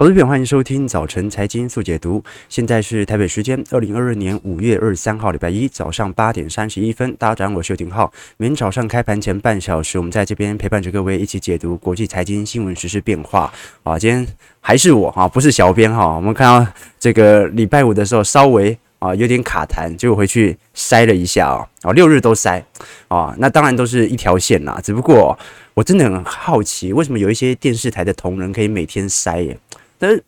投资朋友，欢迎收听早晨财经速解读。现在是台北时间二零二二年五月二十三号，礼拜一早上八点三十一分。大家好，我是邱廷浩。每天早上开盘前半小时，我们在这边陪伴着各位一起解读国际财经新闻实、时变化。啊，今天还是我哈，不是小编哈。我们看到这个礼拜五的时候，稍微啊有点卡弹，结果回去筛了一下啊，啊六日都筛啊，那当然都是一条线啦。只不过我真的很好奇，为什么有一些电视台的同仁可以每天筛耶？但是，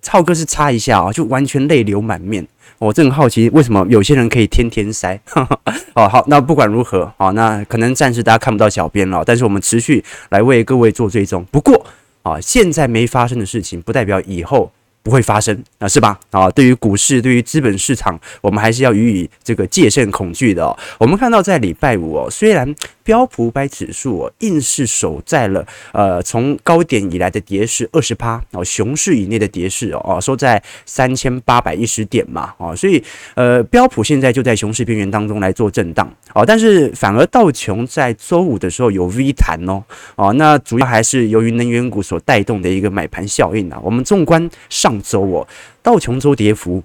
超哥是擦一下啊，就完全泪流满面。我真好奇，为什么有些人可以天天塞？哦，好，那不管如何，好，那可能暂时大家看不到小编了，但是我们持续来为各位做追踪。不过啊，现在没发生的事情，不代表以后不会发生啊，是吧？啊，对于股市，对于资本市场，我们还是要予以这个戒慎恐惧的哦。我们看到在礼拜五哦，虽然。标普五百指数哦，硬是守在了呃从高点以来的跌势二十趴哦，熊市以内的跌势哦，收在三千八百一十点嘛哦，所以呃标普现在就在熊市边缘当中来做震荡哦，但是反而道琼在周五的时候有 V 弹哦哦，那主要还是由于能源股所带动的一个买盘效应啊。我们纵观上周哦，道琼周跌幅。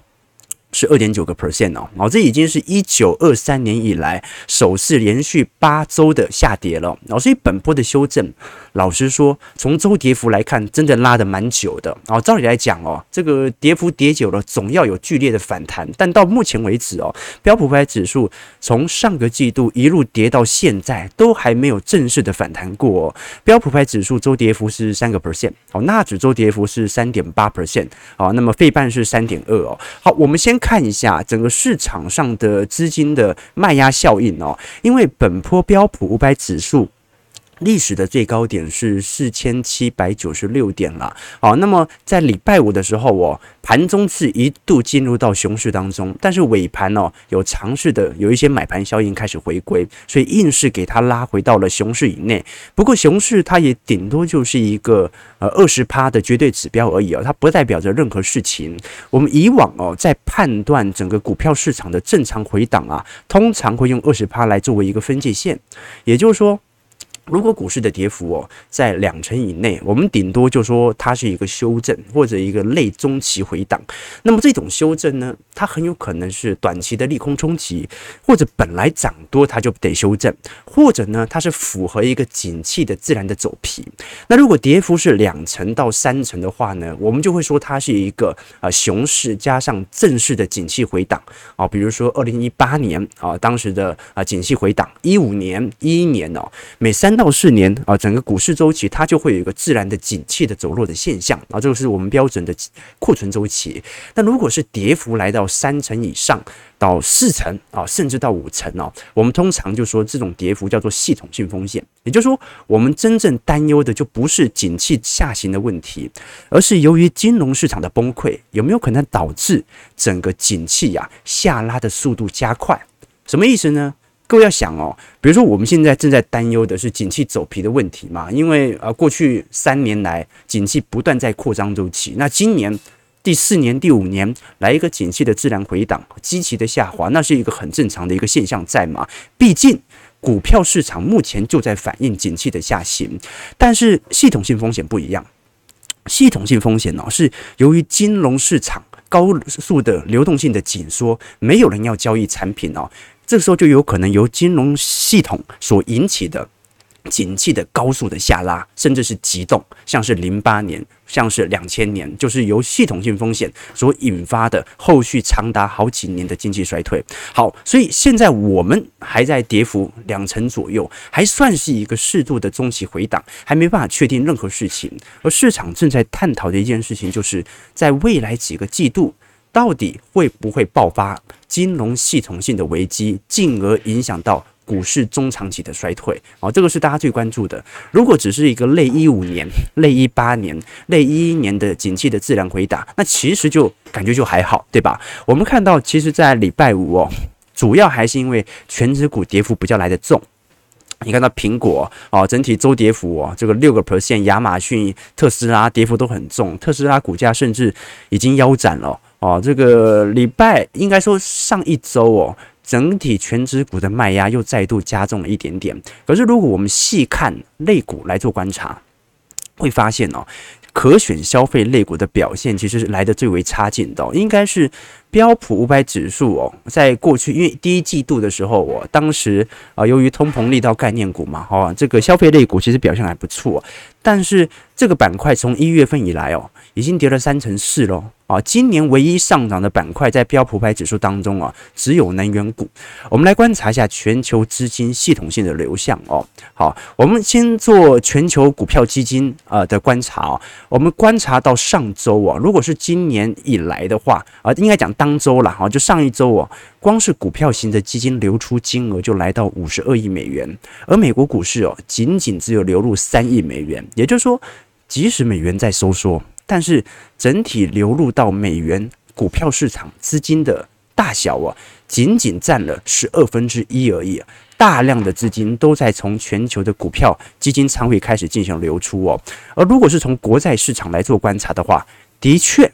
是二点九个 percent 哦，哦，这已经是一九二三年以来首次连续八周的下跌了，哦，所以本波的修正，老实说，从周跌幅来看，真的拉得蛮久的，哦，照理来讲哦，这个跌幅跌久了，总要有剧烈的反弹，但到目前为止哦，标普牌指数从上个季度一路跌到现在，都还没有正式的反弹过哦，标普牌指数周跌幅是三个 percent，哦，纳指周跌幅是三点八 percent，哦，那么费半是三点二哦，好，我们先。看一下整个市场上的资金的卖压效应哦，因为本波标普五百指数。历史的最高点是四千七百九十六点了，好，那么在礼拜五的时候，我盘中是一度进入到熊市当中，但是尾盘哦有尝试的有一些买盘效应开始回归，所以硬是给它拉回到了熊市以内。不过熊市它也顶多就是一个呃二十趴的绝对指标而已哦，它不代表着任何事情。我们以往哦在判断整个股票市场的正常回档啊，通常会用二十趴来作为一个分界线，也就是说。如果股市的跌幅哦在两成以内，我们顶多就说它是一个修正或者一个类中期回档。那么这种修正呢，它很有可能是短期的利空冲击，或者本来涨多它就得修正，或者呢它是符合一个景气的自然的走皮。那如果跌幅是两成到三成的话呢，我们就会说它是一个啊熊市加上正式的景气回档啊，比如说二零一八年啊当时的啊景气回档，一五年一一年哦每三。三到四年啊，整个股市周期它就会有一个自然的景气的走弱的现象啊，这个是我们标准的库存周期。但如果是跌幅来到三成以上到四成啊，甚至到五成哦，我们通常就说这种跌幅叫做系统性风险。也就是说，我们真正担忧的就不是景气下行的问题，而是由于金融市场的崩溃，有没有可能导致整个景气呀下拉的速度加快？什么意思呢？各位要想哦，比如说我们现在正在担忧的是景气走皮的问题嘛，因为呃过去三年来景气不断在扩张周期，那今年第四年、第五年来一个景气的自然回档、积极的下滑，那是一个很正常的一个现象在嘛。毕竟股票市场目前就在反映景气的下行，但是系统性风险不一样，系统性风险呢是由于金融市场高速的流动性的紧缩，没有人要交易产品哦。这个时候就有可能由金融系统所引起的景气的高速的下拉，甚至是急冻，像是零八年，像是两千年，就是由系统性风险所引发的后续长达好几年的经济衰退。好，所以现在我们还在跌幅两成左右，还算是一个适度的中期回档，还没办法确定任何事情。而市场正在探讨的一件事情，就是在未来几个季度。到底会不会爆发金融系统性的危机，进而影响到股市中长期的衰退？哦，这个是大家最关注的。如果只是一个类一五年、类一八年、类一一年的景气的自然回档，那其实就感觉就还好，对吧？我们看到，其实，在礼拜五哦，主要还是因为全指股跌幅比较来得重。你看到苹果哦，整体周跌幅哦，这个六个 percent，亚马逊、特斯拉跌幅都很重，特斯拉股价甚至已经腰斩了。哦这个礼拜应该说上一周哦，整体全指股的卖压又再度加重了一点点。可是如果我们细看类股来做观察，会发现哦，可选消费类股的表现其实是来得最为差劲的，应该是。标普五百指数哦，在过去因为第一季度的时候，我当时啊，由于通膨力道概念股嘛，哈，这个消费类股其实表现还不错，但是这个板块从一月份以来哦，已经跌了三成四喽。啊，今年唯一上涨的板块在标普五百指数当中啊，只有能源股。我们来观察一下全球资金系统性的流向哦。好，我们先做全球股票基金啊的观察哦。我们观察到上周啊，如果是今年以来的话啊，应该讲当周了哈，就上一周哦，光是股票型的基金流出金额就来到五十二亿美元，而美国股市哦，仅仅只有流入三亿美元，也就是说，即使美元在收缩。但是整体流入到美元股票市场资金的大小啊，仅仅占了十二分之一而已。大量的资金都在从全球的股票基金仓位开始进行流出哦。而如果是从国债市场来做观察的话，的确，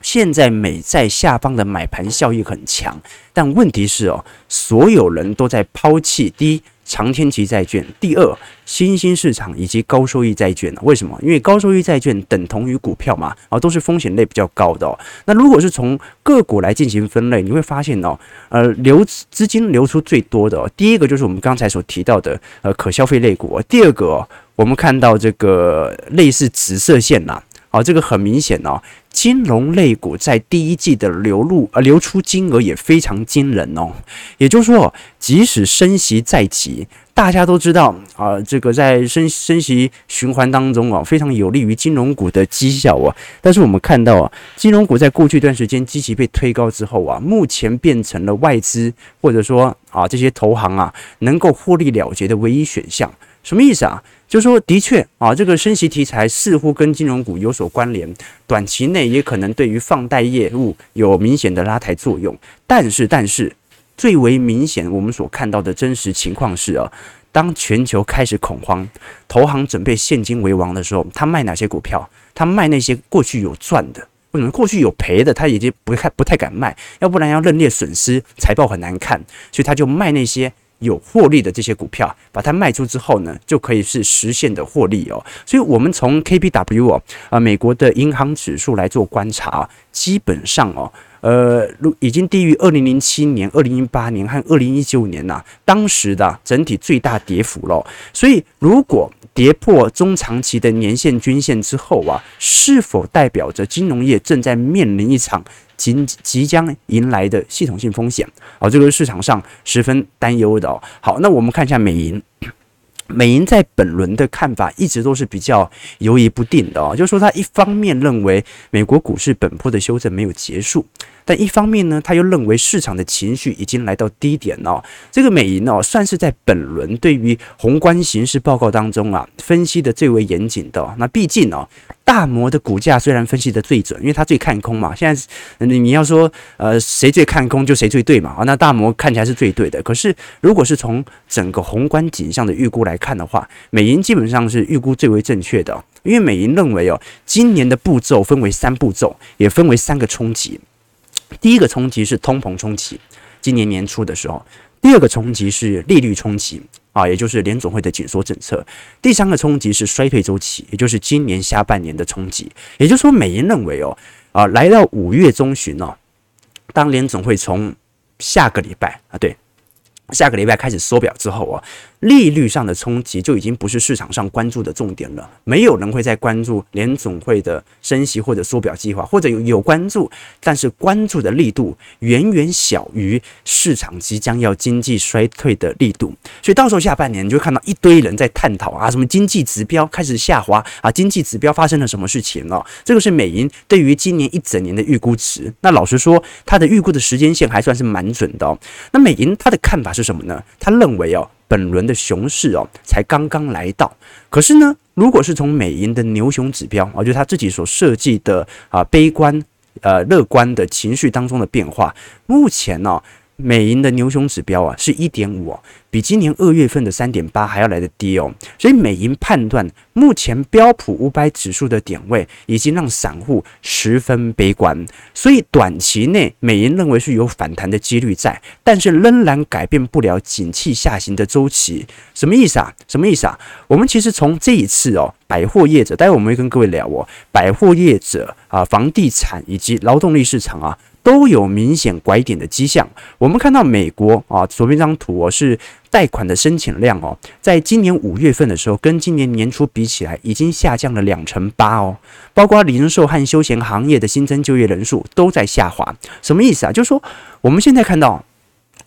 现在美债下方的买盘效益很强。但问题是哦，所有人都在抛弃第一。长天期债券，第二，新兴市场以及高收益债券，为什么？因为高收益债券等同于股票嘛，啊，都是风险类比较高的哦。那如果是从个股来进行分类，你会发现哦，呃，流资金流出最多的，第一个就是我们刚才所提到的呃可消费类股，第二个，我们看到这个类似紫色线呐。啊，这个很明显哦，金融类股在第一季的流入呃流出金额也非常惊人哦。也就是说，即使升息在即，大家都知道啊，这个在升升息循环当中啊，非常有利于金融股的绩效啊。但是我们看到啊，金融股在过去一段时间积极被推高之后啊，目前变成了外资或者说啊这些投行啊能够获利了结的唯一选项。什么意思啊？就是说，的确啊，这个升息题材似乎跟金融股有所关联，短期内也可能对于放贷业务有明显的拉抬作用。但是，但是最为明显，我们所看到的真实情况是啊，当全球开始恐慌，投行准备现金为王的时候，他卖哪些股票？他卖那些过去有赚的，为什么过去有赔的，他已经不太不太敢卖，要不然要认列损失，财报很难看，所以他就卖那些。有获利的这些股票，把它卖出之后呢，就可以是实现的获利哦。所以，我们从 K P W 哦，啊，美国的银行指数来做观察，基本上哦，呃，已经低于二零零七年、二零零八年和二零一九年呐，当时的整体最大跌幅了。所以，如果跌破中长期的年线均线之后啊，是否代表着金融业正在面临一场即即将迎来的系统性风险？好，这个是市场上十分担忧的哦。好，那我们看一下美银，美银在本轮的看法一直都是比较犹疑不定的哦，就是说他一方面认为美国股市本波的修正没有结束。但一方面呢，他又认为市场的情绪已经来到低点了哦。这个美银哦，算是在本轮对于宏观形势报告当中啊，分析的最为严谨的。那毕竟哦，大摩的股价虽然分析的最准，因为他最看空嘛。现在你你要说呃谁最看空就谁最对嘛啊。那大摩看起来是最对的。可是如果是从整个宏观景象的预估来看的话，美银基本上是预估最为正确的。因为美银认为哦，今年的步骤分为三步骤，也分为三个冲击。第一个冲击是通膨冲击，今年年初的时候；第二个冲击是利率冲击啊，也就是联总会的紧缩政策；第三个冲击是衰退周期，也就是今年下半年的冲击。也就是说，美银认为哦，啊，来到五月中旬哦，当联总会从下个礼拜啊，对，下个礼拜开始缩表之后啊。利率上的冲击就已经不是市场上关注的重点了，没有人会再关注联总会的升息或者缩表计划，或者有有关注，但是关注的力度远远小于市场即将要经济衰退的力度，所以到时候下半年你就会看到一堆人在探讨啊，什么经济指标开始下滑啊，经济指标发生了什么事情了？这个是美银对于今年一整年的预估值。那老实说，它的预估的时间线还算是蛮准的哦。那美银它的看法是什么呢？他认为哦。本轮的熊市哦，才刚刚来到。可是呢，如果是从美银的牛熊指标啊，就他自己所设计的啊悲观呃乐观的情绪当中的变化，目前呢、美银的牛熊指标啊是一点五，比今年二月份的三点八还要来得低哦，所以美银判断目前标普五百指数的点位已经让散户十分悲观，所以短期内美银认为是有反弹的几率在，但是仍然改变不了景气下行的周期。什么意思啊？什么意思啊？我们其实从这一次哦，百货业者，待会我们会跟各位聊哦，百货业者啊，房地产以及劳动力市场啊。都有明显拐点的迹象。我们看到美国啊，左边这张图哦，是贷款的申请量哦，在今年五月份的时候，跟今年年初比起来，已经下降了两成八哦。包括零售和休闲行业的新增就业人数都在下滑。什么意思啊？就是说，我们现在看到，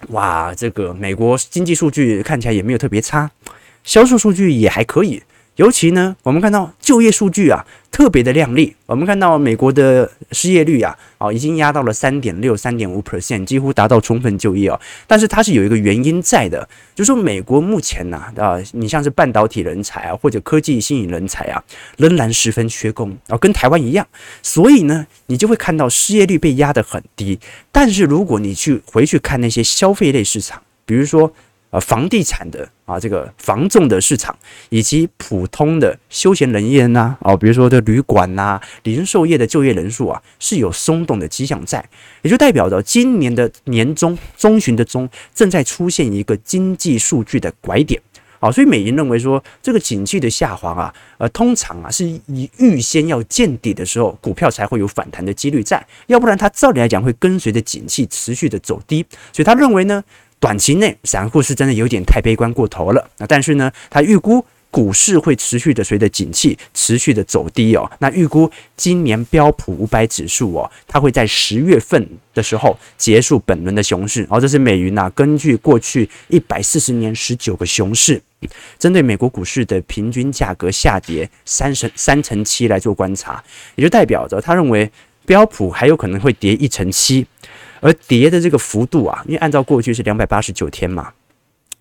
哇，这个美国经济数据看起来也没有特别差，销售数据也还可以。尤其呢，我们看到就业数据啊，特别的亮丽。我们看到美国的失业率啊，哦，已经压到了三点六、三点五 percent，几乎达到充分就业哦。但是它是有一个原因在的，就是说美国目前呐，啊，你像是半导体人才啊，或者科技新引人才啊，仍然十分缺工啊，跟台湾一样。所以呢，你就会看到失业率被压得很低。但是如果你去回去看那些消费类市场，比如说。呃，房地产的啊，这个房仲的市场，以及普通的休闲人员呐，哦，比如说的旅馆呐、零售业的就业人数啊，是有松动的迹象在，也就代表着今年的年中中旬的中正在出现一个经济数据的拐点。好，所以美银认为说，这个景气的下滑啊，呃，通常啊是以预先要见底的时候，股票才会有反弹的几率在，要不然它照理来讲会跟随着景气持续的走低，所以他认为呢。短期内，散户是真的有点太悲观过头了。那但是呢，他预估股市会持续的随着景气持续的走低哦。那预估今年标普五百指数哦，它会在十月份的时候结束本轮的熊市。哦，这是美云呐，根据过去一百四十年十九个熊市，针对美国股市的平均价格下跌三成三成七来做观察，也就代表着他认为标普还有可能会跌一成七。而跌的这个幅度啊，因为按照过去是两百八十九天嘛，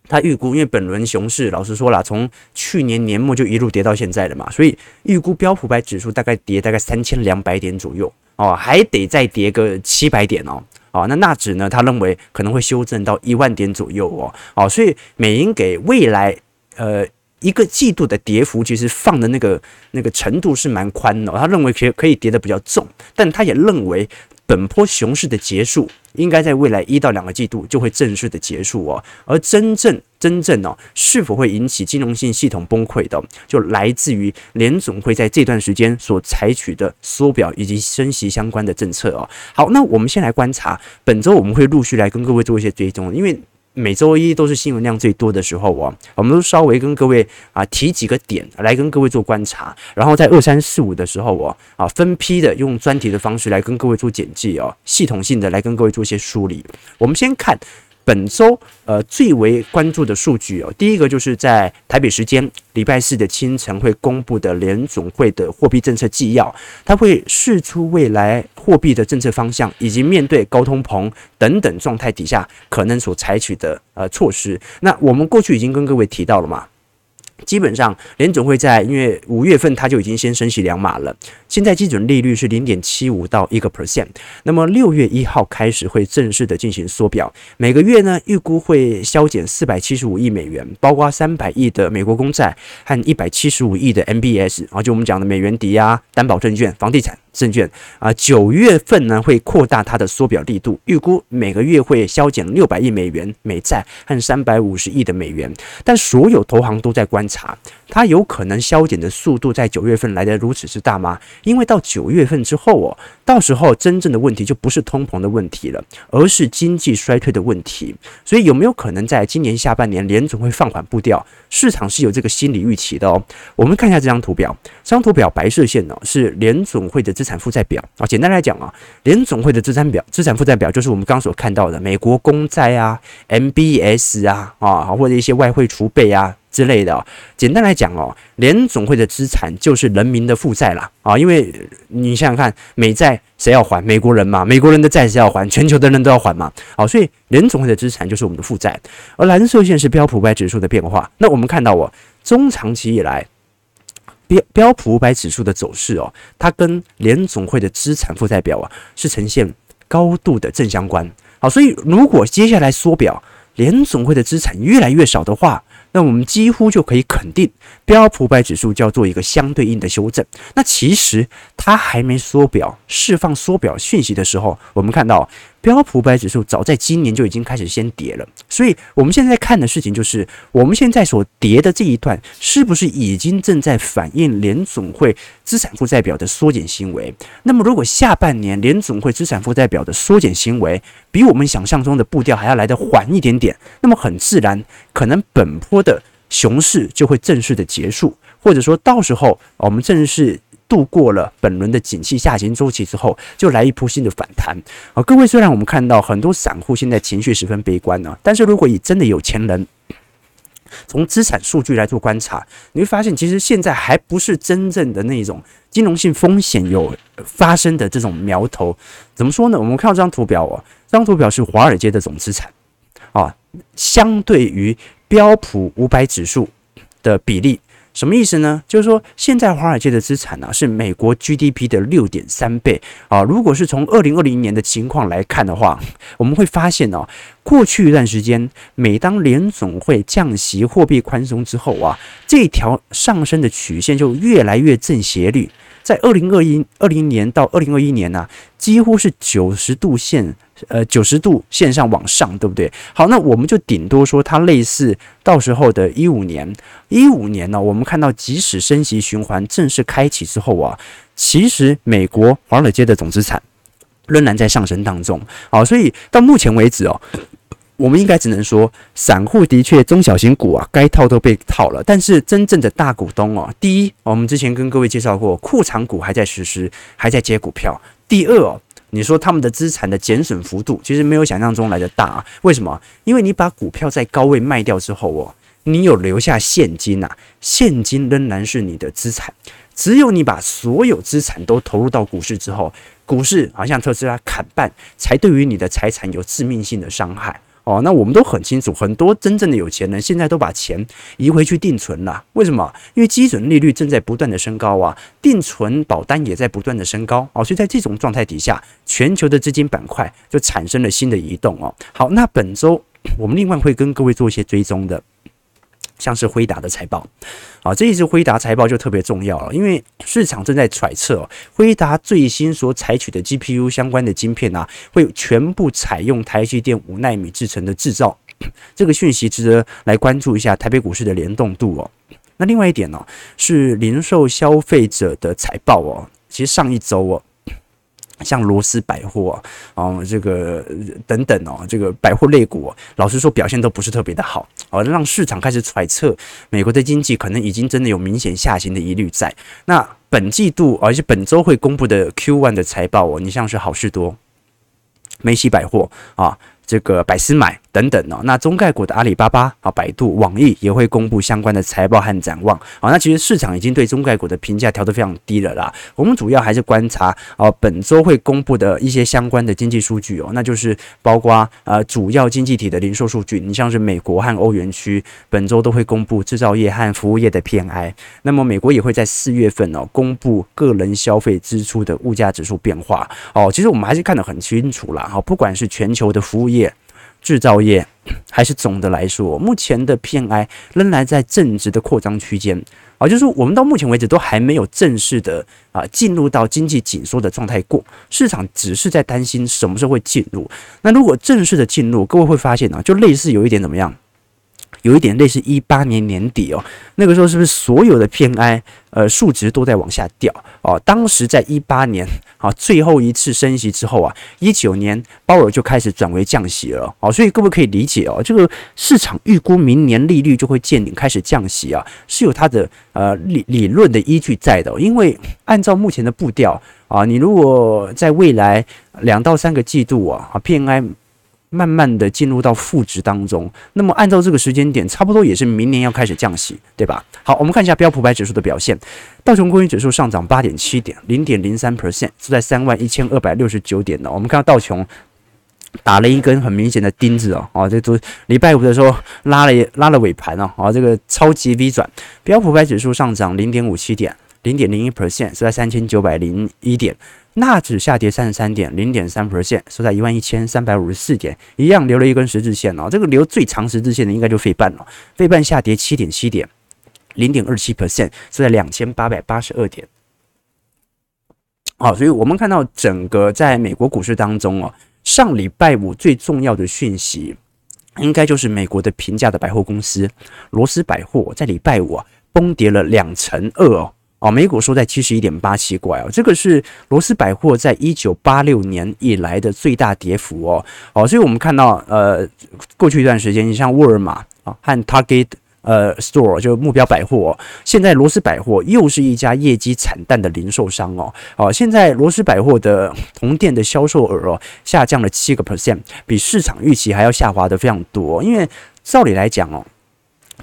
他预估，因为本轮熊市，老实说了，从去年年末就一路跌到现在了嘛，所以预估标普百指数大概跌大概三千两百点左右哦，还得再跌个七百点哦，哦，那纳指呢，他认为可能会修正到一万点左右哦，哦，所以美银给未来呃一个季度的跌幅，其实放的那个那个程度是蛮宽的，他认为可以可以跌得比较重，但他也认为。本波熊市的结束，应该在未来一到两个季度就会正式的结束哦。而真正真正哦，是否会引起金融性系统崩溃的，就来自于联总会在这段时间所采取的缩表以及升息相关的政策哦。好，那我们先来观察，本周我们会陆续来跟各位做一些追踪，因为。每周一都是新闻量最多的时候哦，我们都稍微跟各位啊提几个点来跟各位做观察，然后在二三四五的时候哦啊分批的用专题的方式来跟各位做简介哦，系统性的来跟各位做一些梳理。我们先看。本周呃最为关注的数据哦，第一个就是在台北时间礼拜四的清晨会公布的联总会的货币政策纪要，它会释出未来货币的政策方向，以及面对高通膨等等状态底下可能所采取的呃措施。那我们过去已经跟各位提到了嘛。基本上，联总会在因为五月份它就已经先升息两码了，现在基准利率是零点七五到一个 percent。那么六月一号开始会正式的进行缩表，每个月呢预估会削减四百七十五亿美元，包括三百亿的美国公债和一百七十五亿的 MBS，啊，就我们讲的美元抵押担保证券、房地产。证券啊，九月份呢会扩大它的缩表力度，预估每个月会削减六百亿美元美债和三百五十亿的美元。但所有投行都在观察，它有可能削减的速度在九月份来得如此之大吗？因为到九月份之后哦，到时候真正的问题就不是通膨的问题了，而是经济衰退的问题。所以有没有可能在今年下半年联总会放缓步调？市场是有这个心理预期的哦。我们看一下这张图表，这张图表白色线呢是联总会的资产负债表啊，简单来讲啊，联总会的资产表、资产负债表就是我们刚刚所看到的美国公债啊、MBS 啊啊，或者一些外汇储备啊之类的。简单来讲哦，联总会的资产就是人民的负债啦啊，因为你想想看，美债谁要还？美国人嘛，美国人的债谁要还？全球的人都要还嘛。好，所以联总会的资产就是我们的负债。而蓝色线是标普五百指数的变化。那我们看到哦，中长期以来。标标普五百指数的走势哦，它跟联总会的资产负债表啊是呈现高度的正相关。好，所以如果接下来缩表，联总会的资产越来越少的话，那我们几乎就可以肯定，标普百指数就要做一个相对应的修正。那其实它还没缩表，释放缩表讯息的时候，我们看到。标普百指数早在今年就已经开始先跌了，所以我们现在看的事情就是，我们现在所跌的这一段是不是已经正在反映联总会资产负债表的缩减行为？那么如果下半年联总会资产负债表的缩减行为比我们想象中的步调还要来得缓一点点，那么很自然，可能本波的熊市就会正式的结束，或者说到时候我们正式。度过了本轮的景气下行周期之后，就来一波新的反弹啊！各位，虽然我们看到很多散户现在情绪十分悲观呢，但是如果以真的有钱人从资产数据来做观察，你会发现，其实现在还不是真正的那种金融性风险有发生的这种苗头。怎么说呢？我们看到这张图表哦，这张图表是华尔街的总资产啊，相对于标普五百指数的比例。什么意思呢？就是说，现在华尔街的资产呢、啊、是美国 GDP 的六点三倍啊。如果是从二零二零年的情况来看的话，我们会发现哦，过去一段时间，每当联总会降息、货币宽松之后啊，这条上升的曲线就越来越正斜率。在二零二一二零年到二零二一年呢、啊，几乎是九十度线，呃，九十度线上往上，对不对？好，那我们就顶多说它类似到时候的一五年，一五年呢，我们看到即使升息循环正式开启之后啊，其实美国华尔街的总资产仍然在上升当中。好，所以到目前为止哦。我们应该只能说，散户的确中小型股啊，该套都被套了。但是真正的大股东哦，第一，我们之前跟各位介绍过，库藏股还在实施，还在接股票。第二，你说他们的资产的减损幅度其实没有想象中来的大啊。为什么？因为你把股票在高位卖掉之后哦，你有留下现金呐，现金仍然是你的资产。只有你把所有资产都投入到股市之后，股市好像特斯拉砍半，才对于你的财产有致命性的伤害。哦，那我们都很清楚，很多真正的有钱人现在都把钱移回去定存了。为什么？因为基准利率正在不断的升高啊，定存保单也在不断的升高哦，所以在这种状态底下，全球的资金板块就产生了新的移动哦。好，那本周 我们另外会跟各位做一些追踪的。像是辉达的财报，啊，这一次辉达财报就特别重要了，因为市场正在揣测辉达最新所采取的 GPU 相关的晶片啊，会全部采用台积电五奈米制成的制造，这个讯息值得来关注一下台北股市的联动度哦。那另外一点呢，是零售消费者的财报哦，其实上一周哦。像罗斯百货啊，哦，这个等等哦，这个百货类股，老实说表现都不是特别的好，哦，让市场开始揣测美国的经济可能已经真的有明显下行的疑虑在。那本季度，而且本周会公布的 Q one 的财报哦，你像是好事多、梅西百货啊。这个百思买等等哦，那中概股的阿里巴巴啊、百度、网易也会公布相关的财报和展望啊。那其实市场已经对中概股的评价调得非常低了啦。我们主要还是观察啊，本周会公布的一些相关的经济数据哦，那就是包括呃主要经济体的零售数据，你像是美国和欧元区本周都会公布制造业和服务业的 PMI。那么美国也会在四月份哦公布个人消费支出的物价指数变化哦。其实我们还是看得很清楚啦。哈，不管是全球的服务业。制造业 还是总的来说，目前的 PMI 仍然在正值的扩张区间啊，就是我们到目前为止都还没有正式的啊进入到经济紧缩的状态过，市场只是在担心什么时候会进入。那如果正式的进入，各位会发现呢，就类似有一点怎么样？有一点类似一八年年底哦，那个时候是不是所有的 PMI 呃数值都在往下掉哦？当时在一八年啊最后一次升息之后啊，一九年鲍尔就开始转为降息了哦，所以各位可以理解哦，这个市场预估明年利率就会见顶开始降息啊，是有它的呃理理论的依据在的，因为按照目前的步调啊，你如果在未来两到三个季度啊，PMI 慢慢的进入到负值当中，那么按照这个时间点，差不多也是明年要开始降息，对吧？好，我们看一下标普白指数的表现，道琼工业指数上涨八点七点，零点零三 percent，是在三万一千二百六十九点的。我们看到道琼打了一根很明显的钉子哦，哦，这都礼拜五的时候拉了拉了尾盘哦，哦，这个超级 V 转，标普百指数上涨零点五七点。零点零一 percent，是在三千九百零一点。纳指下跌三十三点，零点三 percent，收在一万一千三百五十四点，一样留了一根十字线哦。这个留最长十字线的应该就费半了，费半下跌七点七点，零点二七 percent，收在两千八百八十二点。好，所以我们看到整个在美国股市当中哦，上礼拜五最重要的讯息，应该就是美国的平价的百货公司罗斯百货在礼拜五啊崩跌了两成二哦，哦，美股收在七十一点八七怪哦，这个是罗斯百货在一九八六年以来的最大跌幅哦，哦，所以我们看到呃，过去一段时间，你像沃尔玛啊和 Target。呃，store 就目标百货，哦，现在罗斯百货又是一家业绩惨淡的零售商哦。哦，现在罗斯百货的同店的销售额哦下降了七个 percent，比市场预期还要下滑的非常多。因为照理来讲哦，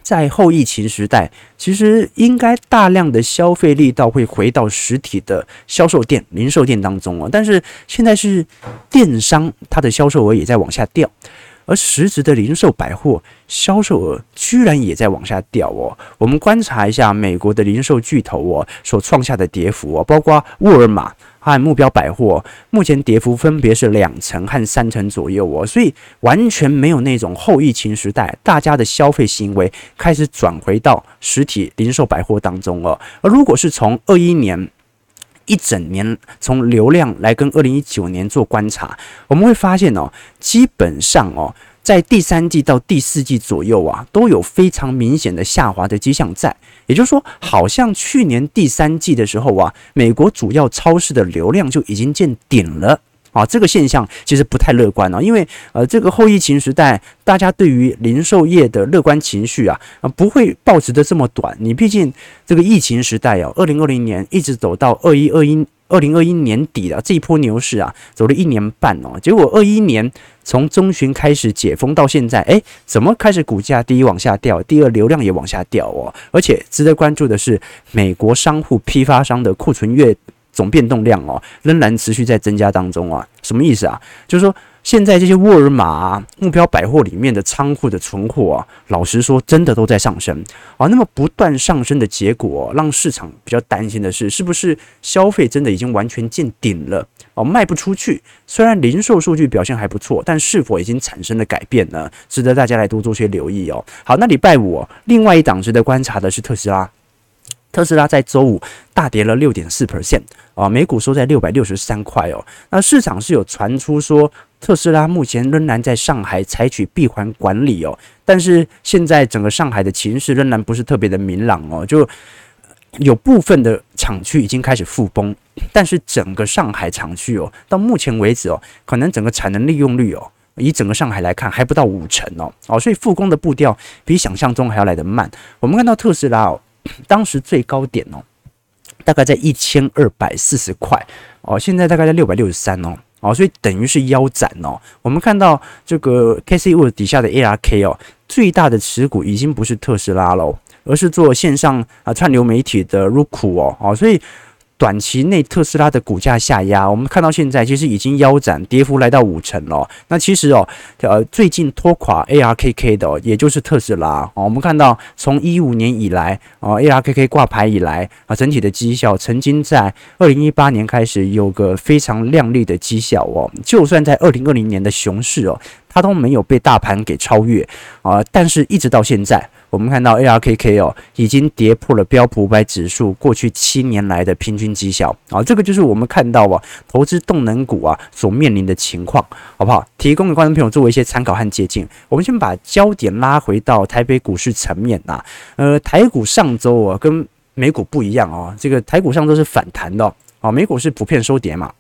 在后疫情时代，其实应该大量的消费力道会回到实体的销售店、零售店当中哦。但是现在是电商，它的销售额也在往下掉。而实质的零售百货销售额居然也在往下掉哦。我们观察一下美国的零售巨头哦所创下的跌幅哦，包括沃尔玛和目标百货，目前跌幅分别是两成和三成左右哦。所以完全没有那种后疫情时代大家的消费行为开始转回到实体零售百货当中哦。而如果是从二一年。一整年从流量来跟二零一九年做观察，我们会发现哦，基本上哦，在第三季到第四季左右啊，都有非常明显的下滑的迹象在。也就是说，好像去年第三季的时候啊，美国主要超市的流量就已经见顶了。啊，这个现象其实不太乐观哦，因为呃，这个后疫情时代，大家对于零售业的乐观情绪啊，啊，不会保持的这么短。你毕竟这个疫情时代哦，二零二零年一直走到二一二一二零二一年底的这一波牛市啊，走了一年半哦，结果二一年从中旬开始解封到现在，哎，怎么开始股价第一往下掉，第二流量也往下掉哦，而且值得关注的是，美国商户批发商的库存月。总变动量哦，仍然持续在增加当中啊，什么意思啊？就是说，现在这些沃尔玛、目标百货里面的仓库的存货啊，老实说，真的都在上升啊。那么不断上升的结果，让市场比较担心的是，是不是消费真的已经完全见顶了哦，卖不出去。虽然零售数据表现还不错，但是否已经产生了改变呢？值得大家来多做些留意哦。好，那礼拜五，另外一档值得观察的是特斯拉。特斯拉在周五大跌了六点四 percent 啊，每股收在六百六十三块哦。那市场是有传出说，特斯拉目前仍然在上海采取闭环管理哦，但是现在整个上海的情势仍然不是特别的明朗哦，就有部分的厂区已经开始复工，但是整个上海厂区哦，到目前为止哦，可能整个产能利用率哦，以整个上海来看还不到五成哦，哦，所以复工的步调比想象中还要来得慢。我们看到特斯拉哦。当时最高点哦，大概在一千二百四十块哦，现在大概在六百六十三哦，哦，所以等于是腰斩哦。我们看到这个 K C U 底下的 ARK 哦，最大的持股已经不是特斯拉了，而是做线上啊串流媒体的 Roku 哦，哦，所以。短期内特斯拉的股价下压，我们看到现在其实已经腰斩，跌幅来到五成了。那其实哦，呃，最近拖垮 ARKK 的，也就是特斯拉。哦，我们看到从一五年以来，哦，ARKK 挂牌以来啊，整体的绩效曾经在二零一八年开始有个非常亮丽的绩效哦，就算在二零二零年的熊市哦，它都没有被大盘给超越啊，但是一直到现在。我们看到 ARKK 哦，已经跌破了标普五百指数过去七年来的平均绩效啊，这个就是我们看到啊，投资动能股啊所面临的情况，好不好？提供给观众朋友作为一些参考和借鉴。我们先把焦点拉回到台北股市层面呐，呃，台股上周啊跟美股不一样哦，这个台股上周是反弹的哦，美股是普遍收跌嘛。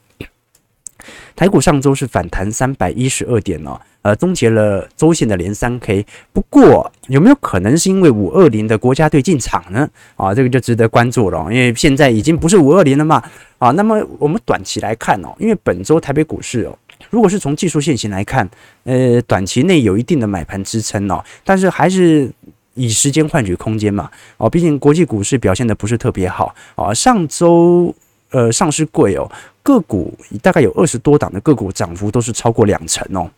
台股上周是反弹三百一十二点哦，呃，终结了周线的连三 K。不过有没有可能是因为五二零的国家队进场呢？啊，这个就值得关注了，因为现在已经不是五二零了嘛。啊，那么我们短期来看哦，因为本周台北股市哦，如果是从技术线型来看，呃，短期内有一定的买盘支撑哦，但是还是以时间换取空间嘛。哦，毕竟国际股市表现的不是特别好啊，上周。呃，上市贵哦，个股大概有二十多档的个股涨幅都是超过两成哦，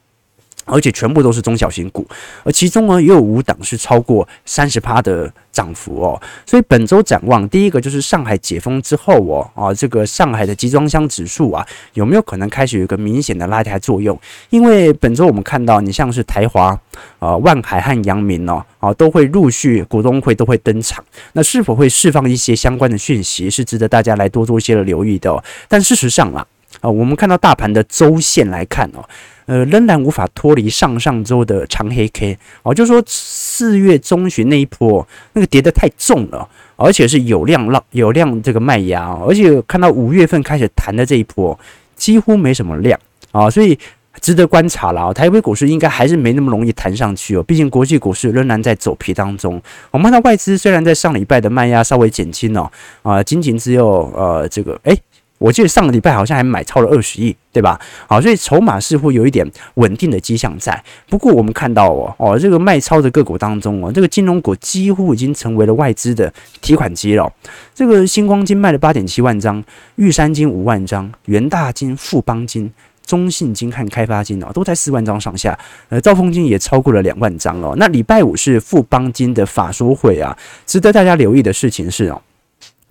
而且全部都是中小型股，而其中呢也有五档是超过三十趴的涨幅哦。所以本周展望，第一个就是上海解封之后哦，啊，这个上海的集装箱指数啊，有没有可能开始有一个明显的拉抬作用？因为本周我们看到，你像是台华、啊万海和阳明哦，啊都会陆续股东会都会登场，那是否会释放一些相关的讯息，是值得大家来多做一些的留意的。但事实上啊，啊我们看到大盘的周线来看哦。呃，仍然无法脱离上上周的长黑 K 哦，就是说四月中旬那一波那个跌得太重了，而且是有量浪有量这个卖压，而且看到五月份开始弹的这一波几乎没什么量啊，所以值得观察了啊。台北股市应该还是没那么容易弹上去哦，毕竟国际股市仍然在走皮当中。我们看到外资虽然在上礼拜的卖压稍微减轻了啊，仅仅只有呃这个诶。我记得上个礼拜好像还买超了二十亿，对吧？好，所以筹码似乎有一点稳定的迹象在。不过我们看到哦哦，这个卖超的个股当中哦，这个金融股几乎已经成为了外资的提款机了。这个星光金卖了八点七万张，玉山金五万张，元大金、富邦金、中信金和开发金哦，都在四万张上下。呃，兆丰金也超过了两万张哦。那礼拜五是富邦金的法说会啊，值得大家留意的事情是哦。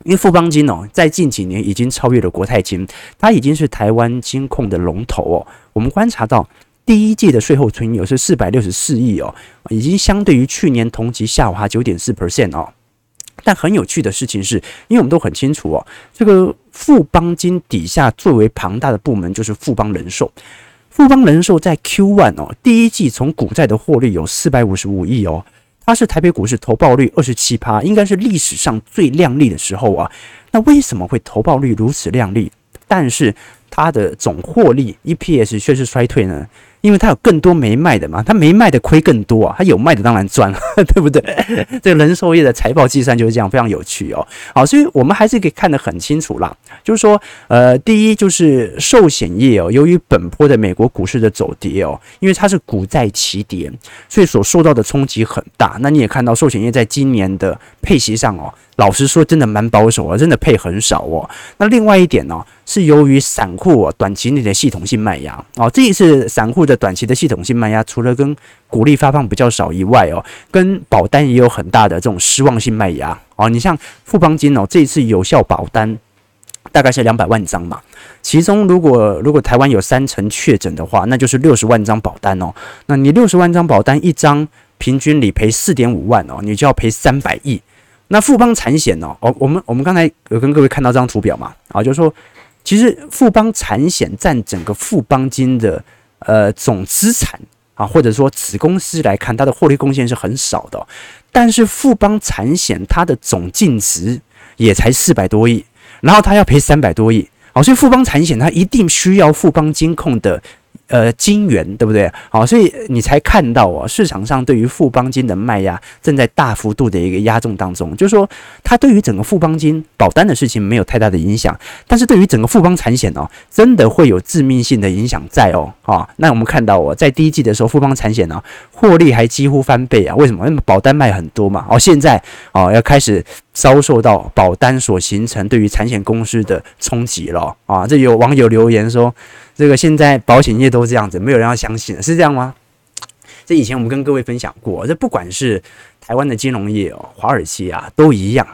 因为富邦金哦，在近几年已经超越了国泰金，它已经是台湾金控的龙头哦。我们观察到第一季的税后存有是四百六十四亿哦，已经相对于去年同期下滑九点四 percent 哦。但很有趣的事情是，因为我们都很清楚哦，这个富邦金底下最为庞大的部门就是富邦人寿。富邦人寿在 Q1 哦，第一季从股债的获利有四百五十五亿哦。它是台北股市投报率二十七趴，应该是历史上最亮丽的时候啊。那为什么会投报率如此亮丽？但是它的总获利 EPS 却是衰退呢？因为它有更多没卖的嘛，它没卖的亏更多啊，它有卖的当然赚了，对不对？这个人寿业的财报计算就是这样，非常有趣哦。好，所以我们还是可以看得很清楚啦，就是说，呃，第一就是寿险业哦，由于本波的美国股市的走跌哦，因为它是股债齐跌，所以所受到的冲击很大。那你也看到寿险业在今年的配息上哦。老实说，真的蛮保守啊，真的配很少哦。那另外一点呢，是由于散户啊短期内的系统性卖压哦，这一次散户的短期的系统性卖压，除了跟股利发放比较少以外哦，跟保单也有很大的这种失望性卖压哦。你像富邦金哦，这一次有效保单大概是两百万张嘛，其中如果如果台湾有三成确诊的话，那就是六十万张保单哦。那你六十万张保单一张平均理赔四点五万哦，你就要赔三百亿。那富邦产险呢？哦，我们我们刚才有跟各位看到这张图表嘛？啊，就是说，其实富邦产险占整个富邦金的呃总资产啊，或者说子公司来看，它的获利贡献是很少的。但是富邦产险它的总净值也才四百多亿，然后它要赔三百多亿，好，所以富邦产险它一定需要富邦金控的。呃，金元对不对？好，所以你才看到哦，市场上对于富邦金的卖压正在大幅度的一个压重当中。就是说，它对于整个富邦金保单的事情没有太大的影响，但是对于整个富邦产险哦，真的会有致命性的影响在哦。好，那我们看到哦，在第一季的时候，富邦产险呢，获利还几乎翻倍啊。为什么？因为保单卖很多嘛。哦，现在哦要开始遭受到保单所形成对于产险公司的冲击了啊。这有网友留言说。这个现在保险业都这样子，没有人要相信，是这样吗？这以前我们跟各位分享过，这不管是台湾的金融业哦，华尔街啊，都一样，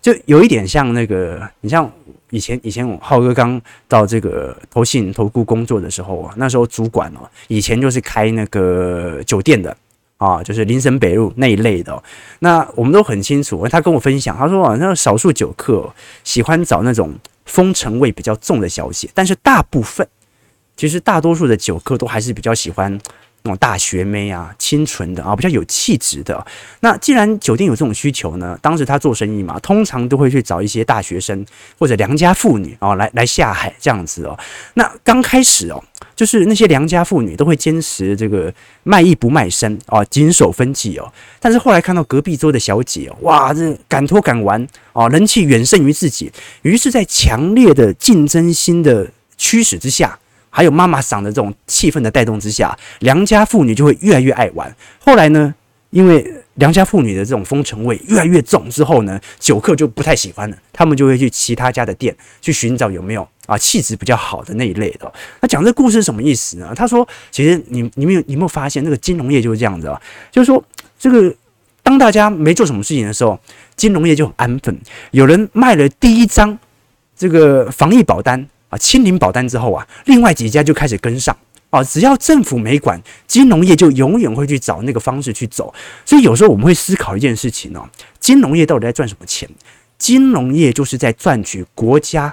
就有一点像那个，你像以前以前我浩哥刚到这个投信投顾工作的时候啊，那时候主管哦，以前就是开那个酒店的啊，就是林森北路那一类的。那我们都很清楚，他跟我分享，他说啊，那少数酒客喜欢找那种风尘味比较重的小姐，但是大部分。其实大多数的酒客都还是比较喜欢那种大学妹啊、清纯的啊、比较有气质的。那既然酒店有这种需求呢，当时他做生意嘛，通常都会去找一些大学生或者良家妇女啊来来下海这样子哦。那刚开始哦，就是那些良家妇女都会坚持这个卖艺不卖身啊，谨守分际哦。但是后来看到隔壁桌的小姐，哇，这敢脱敢玩啊，人气远胜于自己。于是，在强烈的竞争心的驱使之下。还有妈妈桑的这种气氛的带动之下，良家妇女就会越来越爱玩。后来呢，因为良家妇女的这种风尘味越来越重之后呢，酒客就不太喜欢了，他们就会去其他家的店去寻找有没有啊气质比较好的那一类的。那讲这故事是什么意思呢？他说，其实你你们有你有没有发现，那个金融业就是这样子啊，就是说这个当大家没做什么事情的时候，金融业就很安分。有人卖了第一张这个防疫保单啊，清零保单之后啊，另外几家就开始跟上。啊，只要政府没管，金融业就永远会去找那个方式去走。所以有时候我们会思考一件事情哦，金融业到底在赚什么钱？金融业就是在赚取国家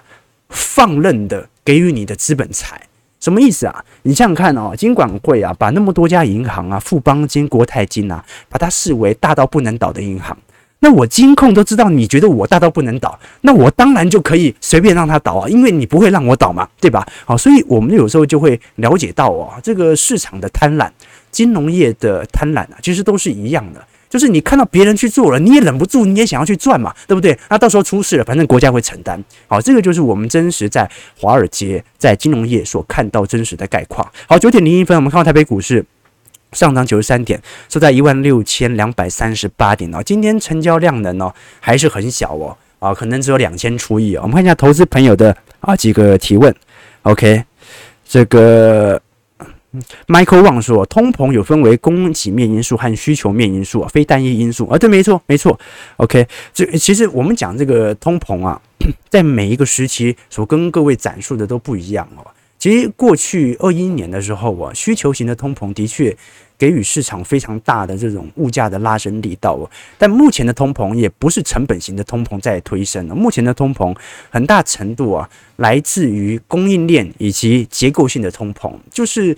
放任的给予你的资本财。什么意思啊？你想想看哦，金管会啊，把那么多家银行啊，富邦金、国泰金啊，把它视为大到不能倒的银行。那我金控都知道，你觉得我大到不能倒，那我当然就可以随便让它倒啊，因为你不会让我倒嘛，对吧？好，所以我们有时候就会了解到哦，这个市场的贪婪，金融业的贪婪啊，其实都是一样的，就是你看到别人去做了，你也忍不住，你也想要去赚嘛，对不对？那到时候出事了，反正国家会承担。好，这个就是我们真实在华尔街在金融业所看到真实的概况。好，九点零一分，我们看到台北股市。上涨九十三点，收在一万六千两百三十八点哦。今天成交量呢哦还是很小哦，啊，可能只有两千出亿哦。我们看一下投资朋友的啊几个提问。OK，这个 Michael Wang 说，通膨有分为供给面因素和需求面因素啊，非单一因素啊。对，没错，没错。OK，这其实我们讲这个通膨啊，在每一个时期所跟各位展述的都不一样哦。其实过去二一年的时候啊，需求型的通膨的确。给予市场非常大的这种物价的拉升力道哦，但目前的通膨也不是成本型的通膨在推升了，目前的通膨很大程度啊来自于供应链以及结构性的通膨，就是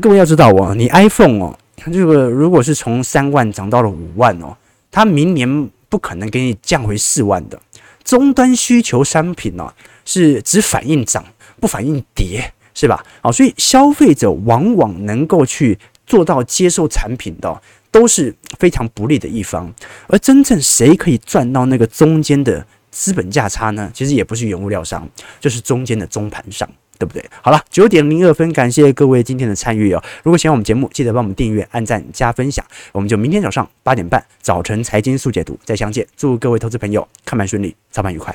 各位要知道哦，你 iPhone 哦，这个如果是从三万涨到了五万哦，它明年不可能给你降回四万的。终端需求商品呢是只反映涨不反应跌，是吧？好，所以消费者往往能够去。做到接受产品的都是非常不利的一方，而真正谁可以赚到那个中间的资本价差呢？其实也不是原物料商，就是中间的中盘商，对不对？好了，九点零二分，感谢各位今天的参与哦。如果喜欢我们节目，记得帮我们订阅、按赞、加分享。我们就明天早上八点半早晨财经速解读再相见。祝各位投资朋友看盘顺利，操盘愉快。